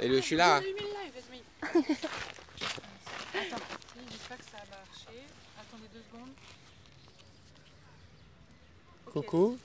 Et le, je suis là. hein. Attends, j'espère que ça a marché. Attendez deux secondes. Coucou.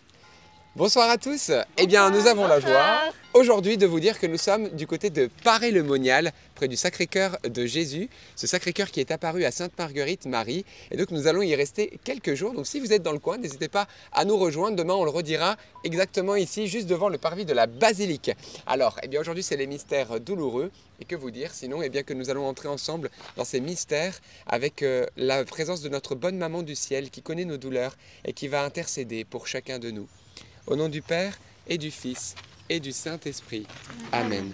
Bonsoir à tous. Eh bien, nous avons la joie aujourd'hui de vous dire que nous sommes du côté de Paray-le-Monial, du Sacré-Cœur de Jésus. Ce Sacré-Cœur qui est apparu à Sainte-Marguerite Marie. Et donc, nous allons y rester quelques jours. Donc, si vous êtes dans le coin, n'hésitez pas à nous rejoindre. Demain, on le redira exactement ici, juste devant le parvis de la basilique. Alors, eh bien, aujourd'hui, c'est les mystères douloureux. Et que vous dire sinon Eh bien, que nous allons entrer ensemble dans ces mystères avec euh, la présence de notre bonne maman du ciel qui connaît nos douleurs et qui va intercéder pour chacun de nous. Au nom du Père et du Fils et du Saint-Esprit. Amen.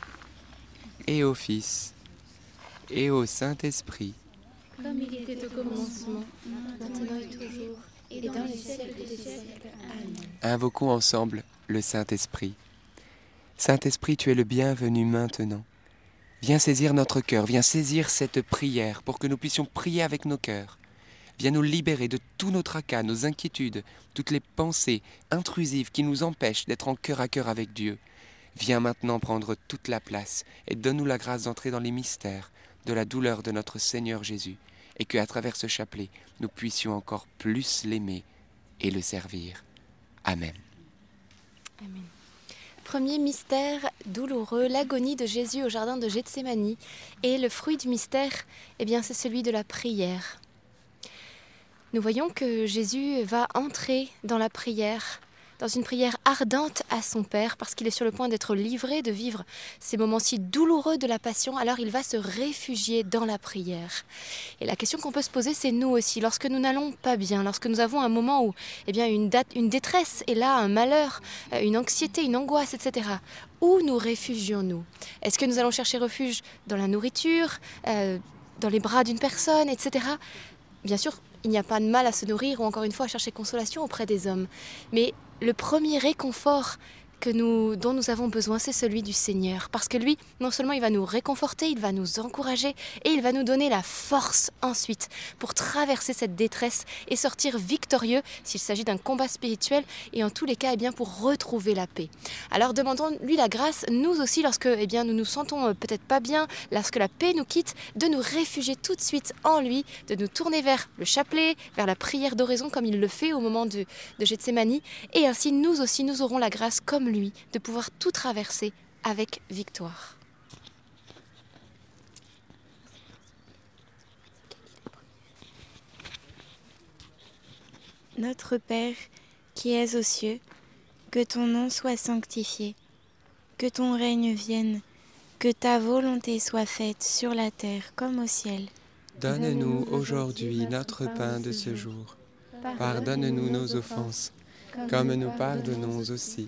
et au Fils, et au Saint-Esprit. Comme il était au commencement, maintenant et toujours, et dans les siècles des siècles. Amen. Invoquons ensemble le Saint-Esprit. Saint-Esprit, tu es le bienvenu maintenant. Viens saisir notre cœur, viens saisir cette prière pour que nous puissions prier avec nos cœurs. Viens nous libérer de tous nos tracas, nos inquiétudes, toutes les pensées intrusives qui nous empêchent d'être en cœur à cœur avec Dieu. Viens maintenant prendre toute la place et donne-nous la grâce d'entrer dans les mystères de la douleur de notre Seigneur Jésus, et que à travers ce chapelet, nous puissions encore plus l'aimer et le servir. Amen. Premier mystère douloureux, l'agonie de Jésus au jardin de Gethsémanie. Et le fruit du mystère, eh bien, c'est celui de la prière. Nous voyons que Jésus va entrer dans la prière, dans une prière ardente à son Père, parce qu'il est sur le point d'être livré, de vivre ces moments si douloureux de la passion, alors il va se réfugier dans la prière. Et la question qu'on peut se poser, c'est nous aussi, lorsque nous n'allons pas bien, lorsque nous avons un moment où eh bien, une, date, une détresse est là, un malheur, euh, une anxiété, une angoisse, etc. Où nous réfugions-nous? Est-ce que nous allons chercher refuge dans la nourriture, euh, dans les bras d'une personne, etc. Bien sûr, il n'y a pas de mal à se nourrir ou encore une fois à chercher consolation auprès des hommes. Mais le premier réconfort que nous, dont nous avons besoin, c'est celui du Seigneur. Parce que lui, non seulement il va nous réconforter, il va nous encourager et il va nous donner la force ensuite pour traverser cette détresse et sortir victorieux s'il s'agit d'un combat spirituel et en tous les cas, eh bien, pour retrouver la paix. Alors demandons-lui la grâce, nous aussi, lorsque eh bien, nous nous sentons euh, peut-être pas bien, lorsque la paix nous quitte, de nous réfugier tout de suite en lui, de nous tourner vers le chapelet, vers la prière d'oraison comme il le fait au moment de, de Gethsemane. Et ainsi, nous aussi, nous aurons la grâce, comme lui, de pouvoir tout traverser avec victoire. Notre Père, qui es aux cieux, que ton nom soit sanctifié, que ton règne vienne, que ta volonté soit faite sur la terre comme au ciel. Donne-nous aujourd'hui notre pain de ce jour. Pardonne-nous nos offenses, comme nous pardonnons aussi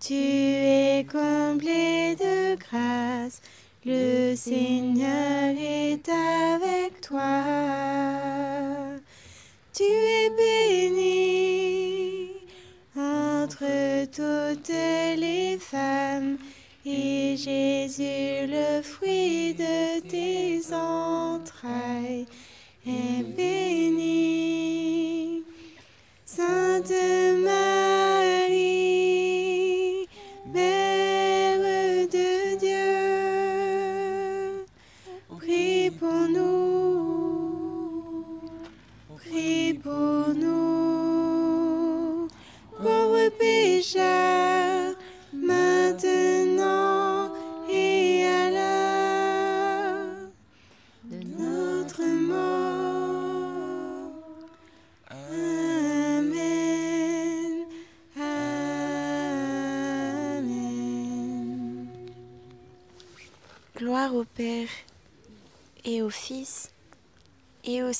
tu es comblée de grâce, le Seigneur est avec toi. Tu es bénie entre toutes les femmes, et Jésus, le fruit de tes entrailles, est béni. Sainte Marie,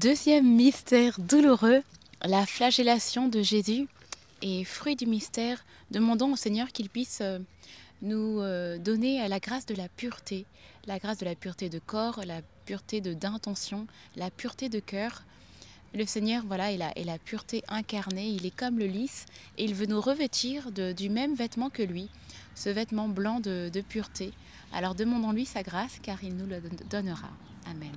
Deuxième mystère douloureux, la flagellation de Jésus. Et fruit du mystère, demandons au Seigneur qu'il puisse euh, nous euh, donner la grâce de la pureté, la grâce de la pureté de corps, la pureté d'intention, la pureté de cœur. Le Seigneur, voilà, est la, la pureté incarnée, il est comme le lys, et il veut nous revêtir du même vêtement que lui, ce vêtement blanc de, de pureté. Alors demandons-lui sa grâce, car il nous le donnera. Amen.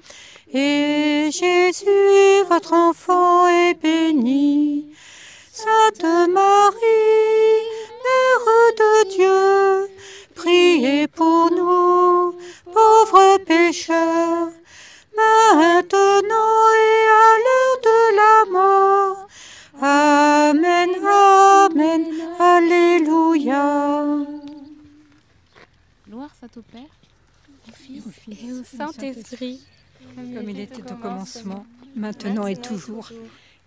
et Jésus, votre enfant, est béni. Sainte Marie, Mère de Dieu, priez pour nous, pauvres pécheurs, maintenant et à l'heure de la mort. Amen, Amen, Alléluia. Gloire soit au Père, au Fils et au Saint-Esprit comme il était au commencement, maintenant et toujours,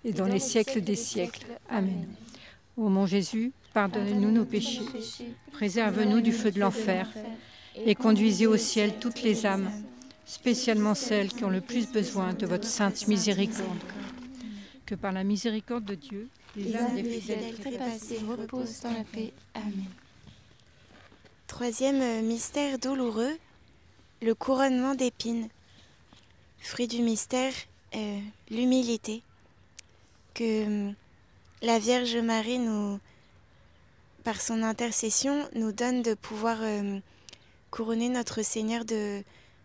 et dans les siècles des siècles. Amen. Ô mon Jésus, pardonnez-nous nos péchés, préserve-nous du feu de l'enfer, et conduisez au ciel toutes les âmes, spécialement celles qui ont le plus besoin de votre sainte miséricorde. Que par la miséricorde de Dieu, les âmes des fidèles trépassés reposent dans la paix. Amen. Troisième euh, mystère douloureux, le couronnement d'épines. Fruit du mystère, l'humilité. Que hum, la Vierge Marie nous, par son intercession, nous donne de pouvoir euh, couronner notre Seigneur de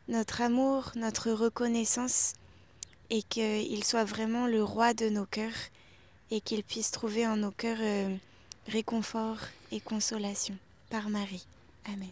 notre amour, notre reconnaissance, et qu'il soit vraiment le roi de nos cœurs, et qu'il puisse trouver en nos cœurs euh, réconfort et consolation par Marie. Amen.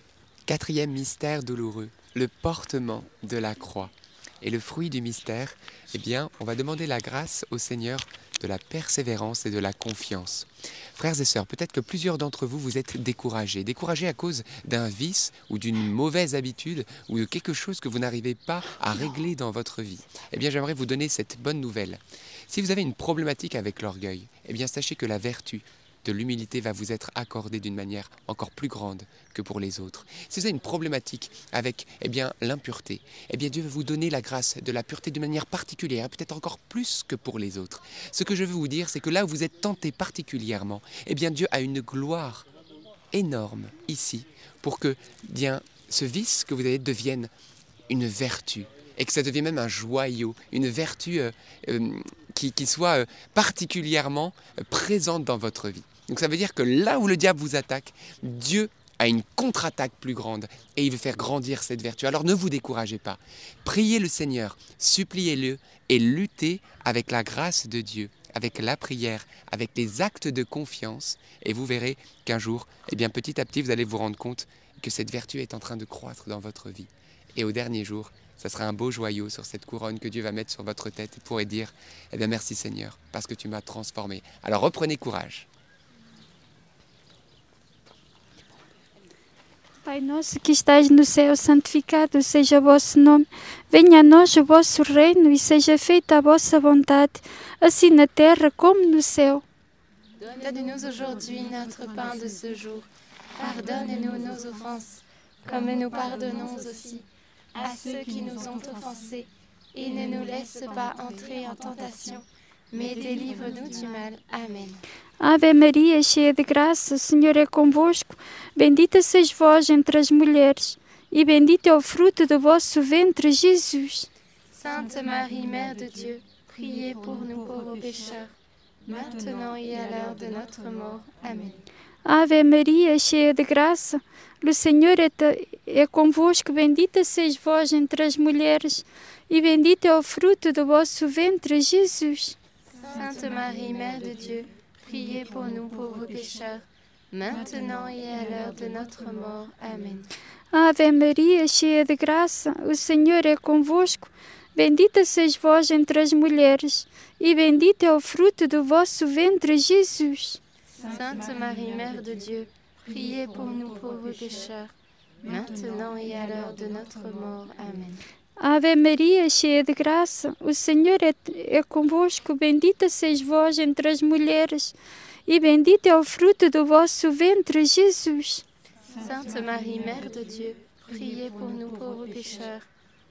Quatrième mystère douloureux, le portement de la croix. Et le fruit du mystère, eh bien, on va demander la grâce au Seigneur de la persévérance et de la confiance. Frères et sœurs, peut-être que plusieurs d'entre vous, vous êtes découragés. Découragés à cause d'un vice ou d'une mauvaise habitude ou de quelque chose que vous n'arrivez pas à régler dans votre vie. Eh bien, j'aimerais vous donner cette bonne nouvelle. Si vous avez une problématique avec l'orgueil, eh bien, sachez que la vertu de l'humilité va vous être accordée d'une manière encore plus grande que pour les autres. Si vous avez une problématique avec eh bien l'impureté, eh bien Dieu va vous donner la grâce de la pureté d'une manière particulière, peut-être encore plus que pour les autres. Ce que je veux vous dire, c'est que là où vous êtes tenté particulièrement, eh bien Dieu a une gloire énorme ici pour que bien ce vice que vous avez devienne une vertu et que ça devienne même un joyau, une vertu euh, euh, qui, soit euh, particulièrement euh, présente dans votre vie. Donc ça veut dire que là où le diable vous attaque, Dieu a une contre-attaque plus grande et il veut faire grandir cette vertu. Alors ne vous découragez pas. Priez le Seigneur, suppliez-le et luttez avec la grâce de Dieu, avec la prière, avec les actes de confiance et vous verrez qu'un jour, eh bien petit à petit, vous allez vous rendre compte que cette vertu est en train de croître dans votre vie. Et au dernier jour, ça sera un beau joyau sur cette couronne que Dieu va mettre sur votre tête et pourrait dire, eh bien merci Seigneur, parce que tu m'as transformé. Alors reprenez courage. Pai nosso que estais no céu, santificado seja o vosso nome. Venha a nós o vosso reino e seja feita a vossa vontade, assim na terra como no céu. Donne-nous aujourd'hui notre pain de ce jour. Pardonne-nous nos offenses, comme nous pardonnons aussi à ceux qui nous ont offensés. Et ne nous laisse pas entrer en tentation, mais délivre-nous du mal. Amen. Ave Maria, cheia de graça, o Senhor é convosco. Bendita sois vós entre as mulheres, e bendito é o fruto do vosso ventre, Jesus. Sainte Marie, Mère de Dieu, priez pour nous pauvres pécheurs, maintenant et à l'heure de notre mort. Amen. Ave Maria, cheia de graça, o Senhor é, é convosco. Bendita sois vós entre as mulheres, e bendito é o fruto do vosso ventre, Jesus. Sainte Marie, Mère de Dieu, priez pour nous pauvres pécheurs, maintenant et à l'heure de notre mort. Amen. Ave Maria, cheia de graça, o Senhor é convosco. Bendita sois vós entre as mulheres, e bendito é o fruto do vosso ventre, Jesus. Sainte Marie, Mère de Dieu, priez pour nous pauvres pécheurs, maintenant et à l'heure de notre mort. Amen. Ave Maria, cheia de graça, o Senhor é, é convosco. Bendita sois vós entre as mulheres, e bendito é o fruto do vosso ventre, Jesus. Sainte Marie, Mère de Dieu, priez pour nous pauvres pécheurs,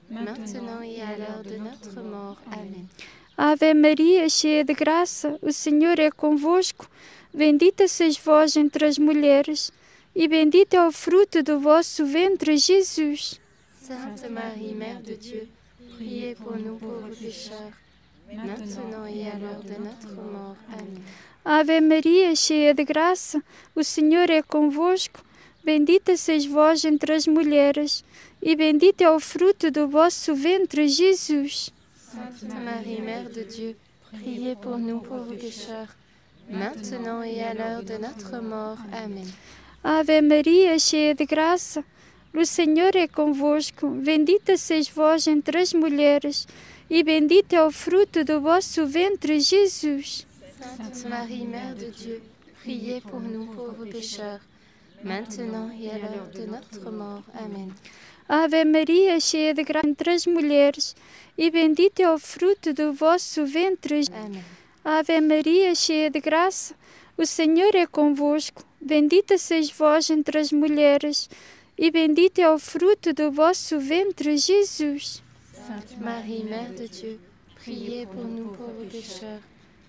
maintenant et à l'heure de notre mort. Amen. Ave Maria, cheia de graça, o Senhor é convosco. Bendita sois vós entre as mulheres, e bendito é o fruto do vosso ventre, Jesus. Sainte Marie, Mère de Dieu, priez pour nous pauvres pécheurs, maintenant et à l'heure de notre mort. Amen. Ave Maria, cheia de graça, o Senhor é convosco. Bendita sois vós entre as mulheres, e bendito é o fruto do vosso ventre, Jesus. Sainte Marie, Mère de Dieu, priez pour nous pauvres pécheurs, maintenant et à l'heure de notre mort. Amen. Ave Maria, cheia de graça, o Senhor é convosco. Bendita sois vós entre as mulheres, e bendito é o fruto do vosso ventre, Jesus. Sainte Marie, Mère de Dieu, priez pour nous pauvres pécheurs, maintenant et à l'heure de notre mort. Amen. Ave Maria, cheia de graça entre as mulheres, e bendito é o fruto do vosso ventre. Amen. Ave Maria, cheia de graça, o Senhor é convosco. Bendita sois vós entre as mulheres, e bendito é o fruto do vosso ventre, Jesus. Sainte Marie, Mère de Dieu, priez pour nous pauvres pécheurs,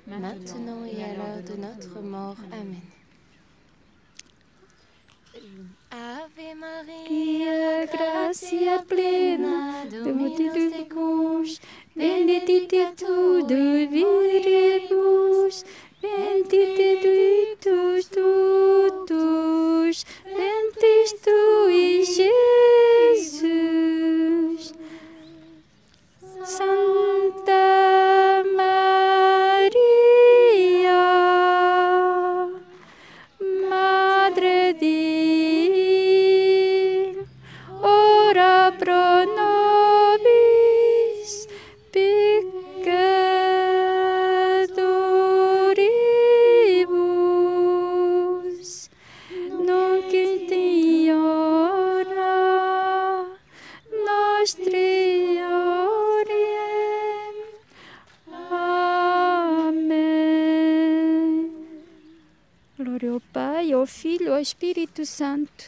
maintenant et à l'heure de notre mort. Amen. Ave Maria, gracia plena, Dominus tecum, Vendite tu de virebus, vendite Espírito Santo.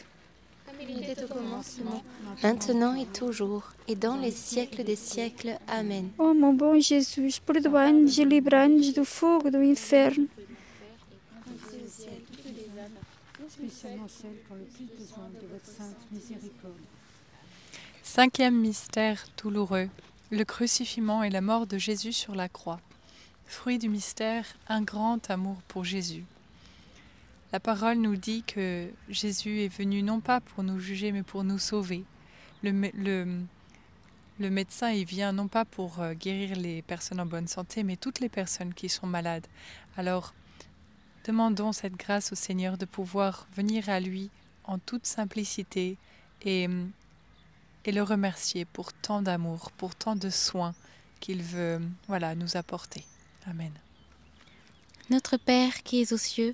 Comme il était au commencement, maintenant et toujours, et dans les siècles des siècles. Amen. Oh mon bon Jesus, perdoai-nos e livrai-nos do fogo do inferno. Spécialement celle qui ont le plus besoin de votre sainte miséricorde. Cinquième mystère douloureux, le crucifixion et la mort de Jésus sur la croix. Fruit du mystère, un grand amour pour Jésus. La parole nous dit que Jésus est venu non pas pour nous juger, mais pour nous sauver. Le, le- le médecin, il vient non pas pour euh, guérir les personnes en bonne santé, mais toutes les personnes qui sont malades. Alors, demandons cette grâce au Seigneur de pouvoir venir à lui en toute simplicité et, et le remercier pour tant d'amour, pour tant de soins qu'il veut voilà, nous apporter. Amen. Notre Père qui es aux cieux,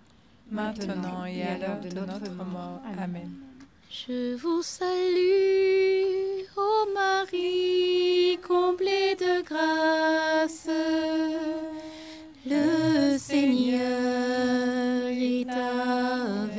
maintenant et à l'heure de notre mort. Amen. Je vous salue, ô Marie, comblée de grâce. Le Seigneur est avec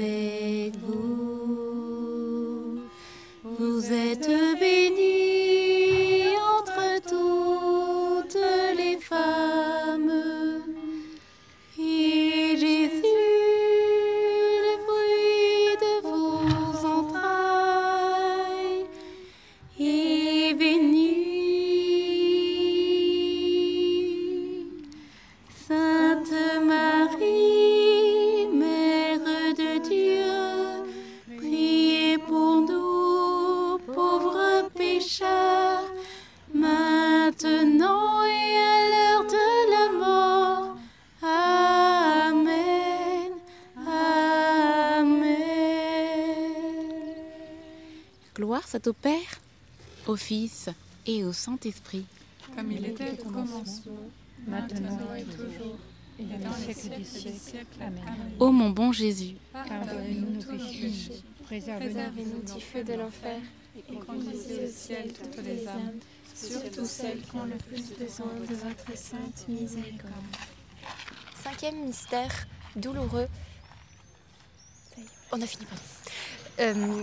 Gloire soit au Père, au Fils et au Saint-Esprit. Comme il était au commencement, maintenant et toujours, et dans les siècles des siècles. Amen. Ô mon bon Jésus, Pardonnez-nous nos péchés, préservez-nous Préservez-nous du feu de l'enfer et conduisez au ciel toutes les âmes, surtout celles qui ont le plus besoin de votre sainte miséricorde. Cinquième mystère douloureux. On a fini, pardon. Euh,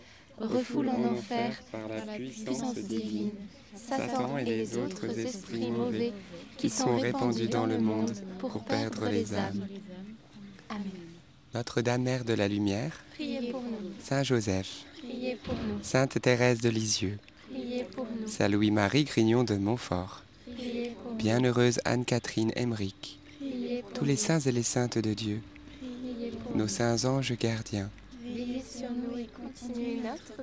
refoule en enfer par la puissance divine. Satan et les autres esprits mauvais qui sont répandus dans le monde pour perdre les âmes. Amen. Notre-Dame Mère de la Lumière, Priez pour nous, Saint Joseph, priez pour nous, Sainte Thérèse de Lisieux, priez pour nous, Saint Louis-Marie Grignon de Montfort, priez pour nous, Bienheureuse Anne-Catherine Emmerich, priez pour tous les saints et les saintes de Dieu, nous, priez pour nos saints anges gardiens, Veillez sur nous et continuez notre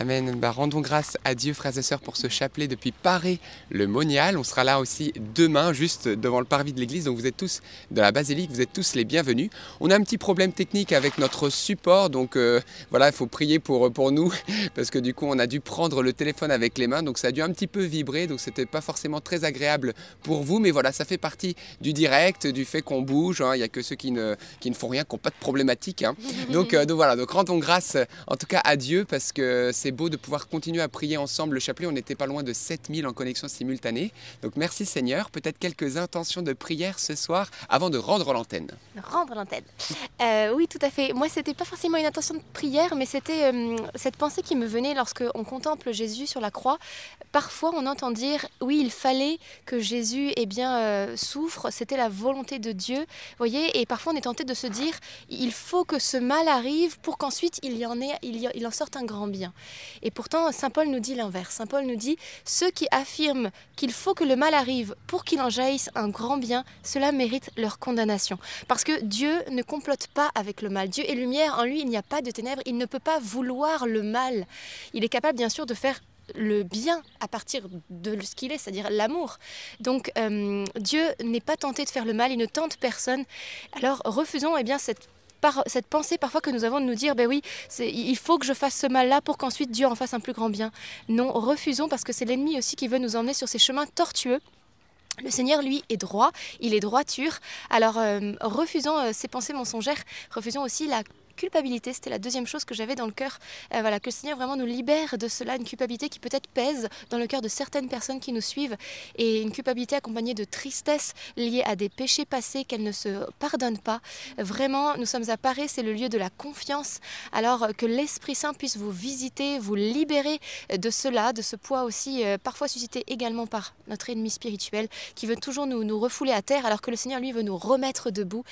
Amen. Bah, rendons grâce à Dieu, frères et sœurs, pour ce chapelet depuis Paris, le Monial. On sera là aussi demain, juste devant le parvis de l'église. Donc vous êtes tous de la basilique, vous êtes tous les bienvenus. On a un petit problème technique avec notre support. Donc euh, voilà, il faut prier pour, pour nous. Parce que du coup, on a dû prendre le téléphone avec les mains. Donc ça a dû un petit peu vibrer. Donc c'était pas forcément très agréable pour vous. Mais voilà, ça fait partie du direct, du fait qu'on bouge. hein. Il n'y a que ceux qui ne, qui ne font rien, qui n'ont pas de problématique. hein. Donc, euh, donc voilà, donc rendons grâce en tout cas à Dieu parce que c'est beau de pouvoir continuer à prier ensemble le chapelet. On n'était pas loin de 7000 en connexion simultanée. Donc merci Seigneur. Peut-être quelques intentions de prière ce soir avant de rendre l'antenne. Rendre l'antenne. Euh, oui, tout à fait. Moi, c'était pas forcément une intention de prière, mais c'était euh, cette pensée qui me venait lorsque on contemple Jésus sur la croix. Parfois, on entend dire, oui, il fallait que Jésus eh bien, euh, souffre, c'était la volonté de Dieu. voyez, et parfois, on est tenté de se dire, il faut que ce mal arrive pour qu'ensuite il, y- il en sorte un grand bien. Et pourtant, Saint Paul nous dit l'inverse. Saint Paul nous dit, ceux qui affirment qu'il faut que le mal arrive pour qu'il en jaillisse un grand bien, cela mérite leur condamnation. Parce que Dieu ne complote pas avec le mal. Dieu est lumière, en lui il n'y a pas de ténèbres, il ne peut pas vouloir le mal. Il est capable bien sûr de faire le bien à partir de ce qu'il est, c'est-à-dire l'amour. Donc euh, Dieu n'est pas tenté de faire le mal, il ne tente personne. Alors refusons eh bien cette cette pensée parfois que nous avons de nous dire, ben oui, il faut que je fasse ce mal-là pour qu'ensuite Dieu en fasse un plus grand bien. Non, refusons parce que c'est l'ennemi aussi qui veut nous emmener sur ces chemins tortueux. Le Seigneur, lui, est droit, il est droiture. Alors, euh, refusons euh, ces pensées mensongères, refusons aussi la culpabilité. C'était la deuxième chose que j'avais dans le cœur. Euh, voilà, que le Seigneur vraiment nous libère de cela, une culpabilité qui peut-être pèse dans le cœur de certaines personnes qui nous suivent, et une culpabilité accompagnée de tristesse liée à des péchés passés qu'elle ne se pardonne pas. Vraiment, nous sommes à Paris, c'est le lieu de la confiance. Alors euh, que l'Esprit Saint puisse vous visiter, vous libérer de cela, de ce poids aussi, euh, parfois suscité également par notre ennemi spirituel, qui veut toujours nous, nous refouler à terre, alors que le Seigneur, lui, veut nous remettre debout.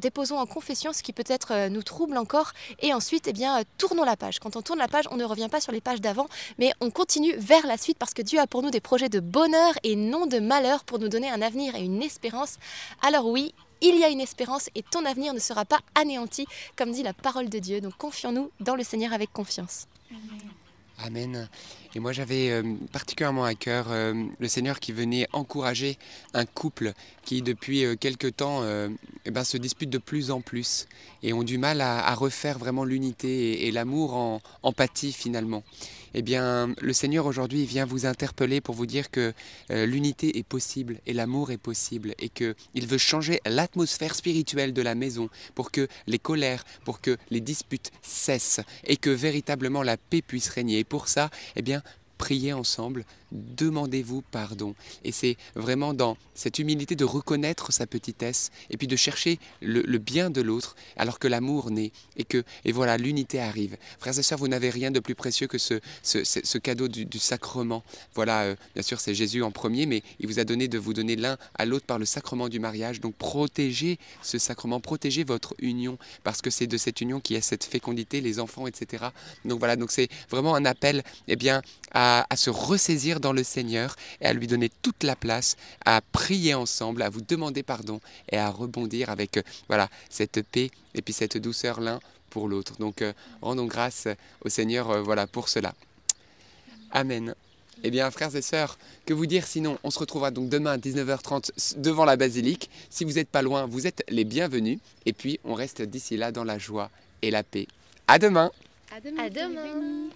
Déposons en confession ce qui peut-être euh, nous trouble encore, et ensuite, eh bien, euh, tournons la page. Quand on tourne la page, on ne revient pas sur les pages d'avant, mais on continue vers la suite, parce que Dieu a pour nous des projets de bonheur et non de malheur pour nous donner un avenir et une espérance. Alors oui, il y a une espérance et ton avenir ne sera pas anéanti, comme dit la parole de Dieu. Donc confions-nous dans le Seigneur avec confiance. Amen. Et moi j'avais euh, particulièrement à cœur euh, le Seigneur qui venait encourager un couple qui depuis euh, quelque temps euh, eh ben, se dispute de plus en plus et ont du mal à, refaire vraiment l'unité et, et l'amour en empathie finalement. Eh bien le Seigneur aujourd'hui vient vous interpeller pour vous dire que l'unité est possible et l'amour est possible et qu'il veut changer l'atmosphère spirituelle de la maison pour que les colères, pour que les disputes cessent et que véritablement la paix puisse régner. Et pour ça, eh bien, priez ensemble, demandez-vous pardon. Et c'est vraiment dans cette humilité de reconnaître sa petitesse et puis de chercher le, bien de l'autre alors que l'amour naît et que et voilà l'unité arrive. Frères et sœurs, vous n'avez rien de plus précieux que ce, ce, cadeau du, sacrement. Voilà, euh, bien sûr c'est Jésus en premier, mais il vous a donné de vous donner l'un à l'autre par le sacrement du mariage. Donc protégez ce sacrement, protégez votre union parce que c'est de cette union qui est cette fécondité, les enfants, etc. Donc voilà, donc c'est vraiment un appel eh bien, à se ressaisir dans le Seigneur et à lui donner toute la place, à prier ensemble, à vous demander pardon et à rebondir avec euh, voilà cette paix et puis cette douceur l'un pour l'autre. Donc euh, rendons grâce au Seigneur euh, voilà pour cela. Amen. Eh bien, frères et sœurs, que vous dire sinon? On se retrouvera donc demain à 19h30 devant la basilique. Si vous n'êtes pas loin, vous êtes les bienvenus. Et puis, on reste d'ici là dans la joie et la paix. À demain À demain, à demain.